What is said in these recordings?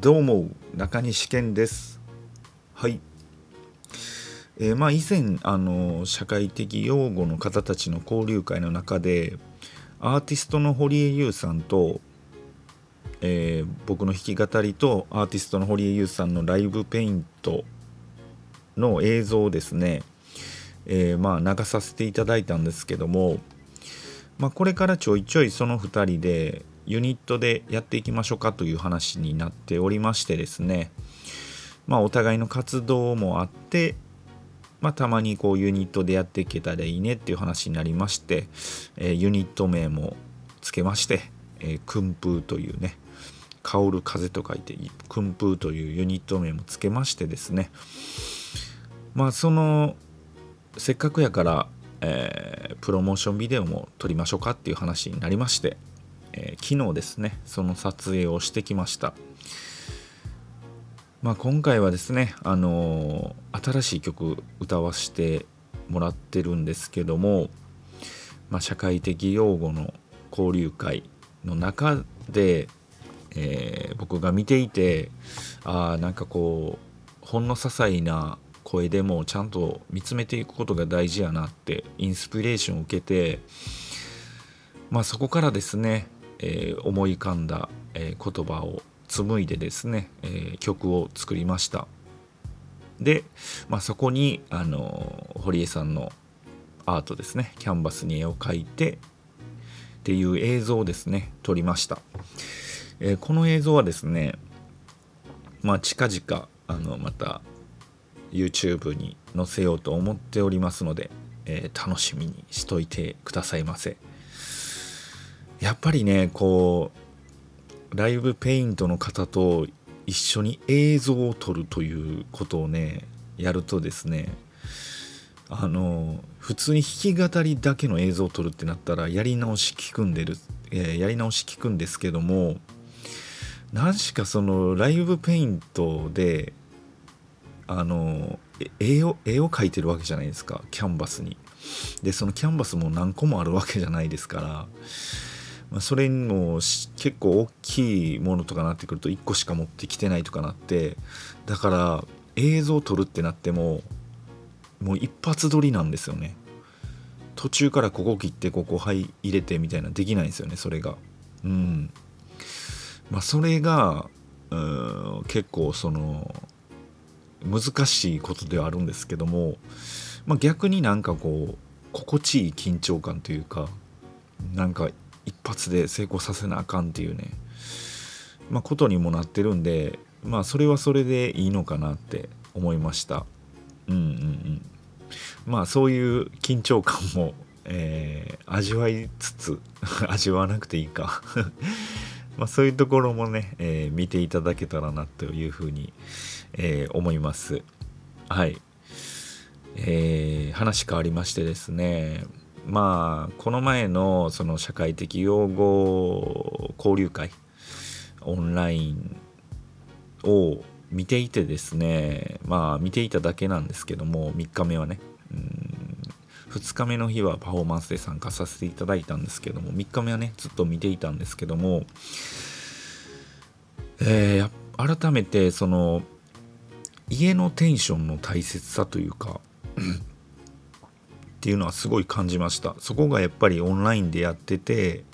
どうも中西健です。はい。えー、まあ以前あの社会的養護の方たちの交流会の中でアーティストの堀江優さんと、えー、僕の弾き語りとアーティストの堀江優さんのライブペイントの映像をですね、えー、まあ流させていただいたんですけども、まあ、これからちょいちょいその2人でユニットでやっていきましょうかという話になっておりましてですね。まあお互いの活動もあってまあ、たまにこうユニットでやっていけたらいいねっていう話になりまして、えー、ユニット名もつけまして、えー、訓風というね香る風と書いて訓風というユニット名もつけましてですね。まあそのせっかくやから、えー、プロモーションビデオも撮りましょうかっていう話になりまして、えー、昨日ですね。その撮影をしてきました。まあ今回はですねあのー、新しい曲歌わせてもらってるんですけども、まあ、社会的用語の交流会の中で、えー、僕が見ていてああなんかこうほんの些細な声でもちゃんと見つめていくことが大事やなってインスピレーションを受けて、まあ、そこからですね、えー、思い浮かんだ、えー、言葉を紡いでですね、えー、曲を作りました。で、まあ、そこにあの堀江さんのアートですねキャンバスに絵を描いてっていう映像をですね撮りました、え、この映像はですねまあ近々あのまた YouTube に載せようと思っておりますので、え、楽しみにしといてくださいませ。やっぱりねこうライブペイントの方と一緒に映像を撮るということをねやるとですねあの普通に弾き語りだけの映像を撮るってなったらやり直し聞くんでる、えー、やり直し聞くんですけども何しかそのライブペイントであの絵を絵を描いてるわけじゃないですかキャンバスに。でそのキャンバスも何個もあるわけじゃないですから、まあ、それにも結構大きいものとかなってくると1個しか持ってきてないとかなってだから映像を撮るってなってももう一発撮りなんですよね。途中からここ切ってここ入れてみたいなできないんですよねそれが。うん。まあそれがうん結構その難しいことではあるんですけども、まあ、逆になんかこう心地いい緊張感というかなんか一発で成功させなあかんっていうね、まあ、ことにもなってるんでまあそれはそれでいいのかなって思いました。うんうんうん。まあそういう緊張感も、えー、味わいつつ 味わわなくていいか。まあそういうところもね、えー、見ていただけたらなというふうに、えー、思います。はい。えー、話変わりましてですね。まあこの前のその社会的養護交流会オンラインを見ていてですねまあ見ていただけなんですけども3日目はね。うん。2日目の日はパフォーマンスで参加させていただいたんですけども3日目はねずっと見ていたんですけども、えー、改めてその家のテンションの大切さというかっていうのはすごい感じましたそこがやっぱりオンラインでやってて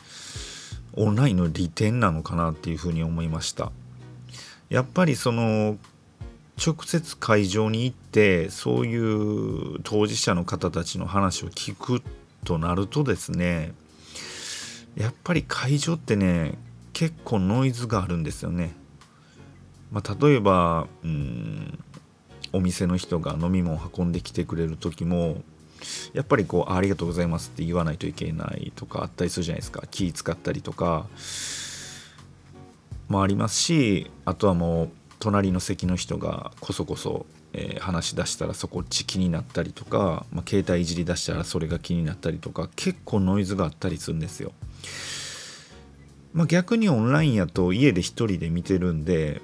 オンラインの利点なのかなっていうふうに思いましたやっぱりその直接会場に行ってそういう当事者の方たちの話を聞くとなるとですねやっぱり会場ってね結構ノイズがあるんですよね。まあ、例えばうんお店の人が飲み物運んできてくれる時もやっぱりこうありがとうございますって言わないといけないとかあったりするじゃないですか気使ったりとかもありますしあとはもう隣の席の人がこそこそ、えー、話し出したらそこっち気になったりとか、まあ、携帯いじり出したらそれが気になったりとか結構ノイズがあったりするんですよ。まあ、逆にオンラインやと家で1人で見てるんで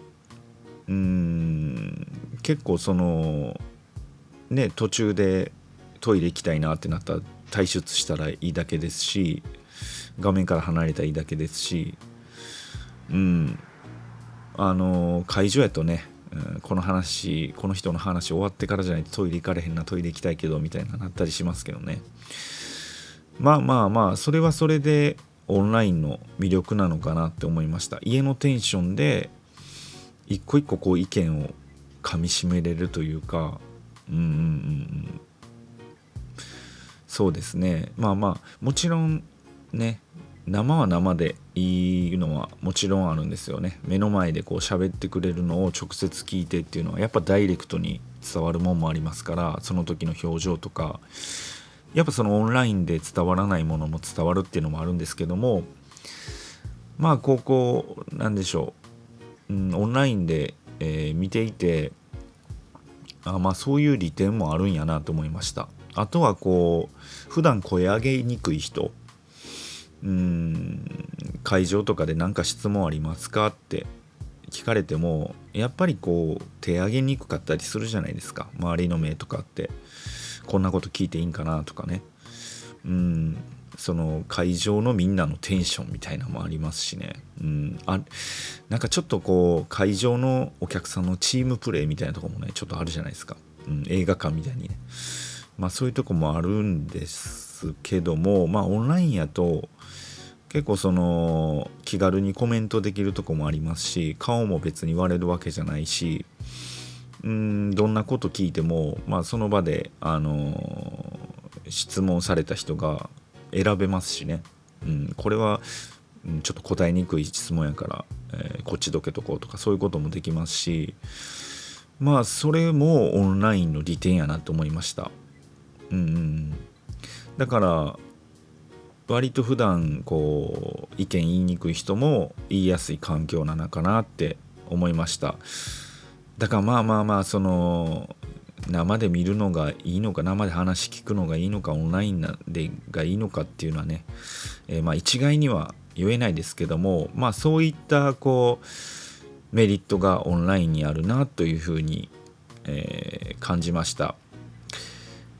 うーん結構そのね途中でトイレ行きたいなってなったら退出したらいいだけですし画面から離れたらいいだけですしうん。あの会場やとね、うん、この話この人の話終わってからじゃないとトイレ行かれへんなトイレ行きたいけどみたいななったりしますけどね。まあまあまあそれはそれでオンラインの魅力なのかなって思いました。家のテンションで一個一個こう意見をかみしめれるというかうんうんうん。そうですね。まあまあもちろんね生は生でいいのはもちろんあるんですよね。目の前でこう喋ってくれるのを直接聞いてっていうのはやっぱダイレクトに伝わるもんもありますからその時の表情とかやっぱそのオンラインで伝わらないものも伝わるっていうのもあるんですけどもまあ高校なんでしょう、うん、オンラインで、えー、見ていてあまあそういう利点もあるんやなと思いました。あとはこう普段声上げにくい人。うん会場とかで何か質問ありますか？って聞かれてもやっぱりこう手上げにくかったりするじゃないですか。周りの目とかって。こんなこと聞いていいんかなとかね。うんその会場のみんなのテンションみたいなのもありますしね、うん、あなんかちょっとこう会場のお客さんのチームプレーみたいなとこもねちょっとあるじゃないですか、うん、映画館みたいにね。まあそういうとこもあるんですけどもまあオンラインやと結構その気軽にコメントできるとこもありますし顔も別に割れるわけじゃないしうんどんなこと聞いても、まあ、その場で、あの質問された人が選べますしね、うん、これはちょっと答えにくい質問やから、えー、こっちどけとこうとかそういうこともできますしまあそれもオンラインの利点やなと思いました。うん、だから割と普段こう意見言いにくい人も言いやすい環境なのかなって思いました。だからまあまあまあその生で見るのがいいのか生で話聞くのがいいのかオンラインでがいいのかっていうのはね、えー、まあ一概には言えないですけどもまあそういったこうメリットがオンラインにあるなというふうに、えー、感じました。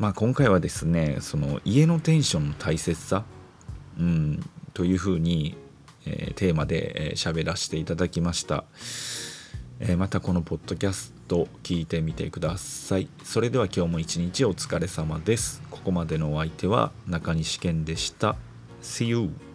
まあ今回はですねその家のテンションの大切さうん、というふうに、えー、テーマで喋、えー、らせていただきました、えー、またこのポッドキャスト聞いてみてください。それでは今日も一日お疲れ様です。ここまでのお相手は中西健でした。See you!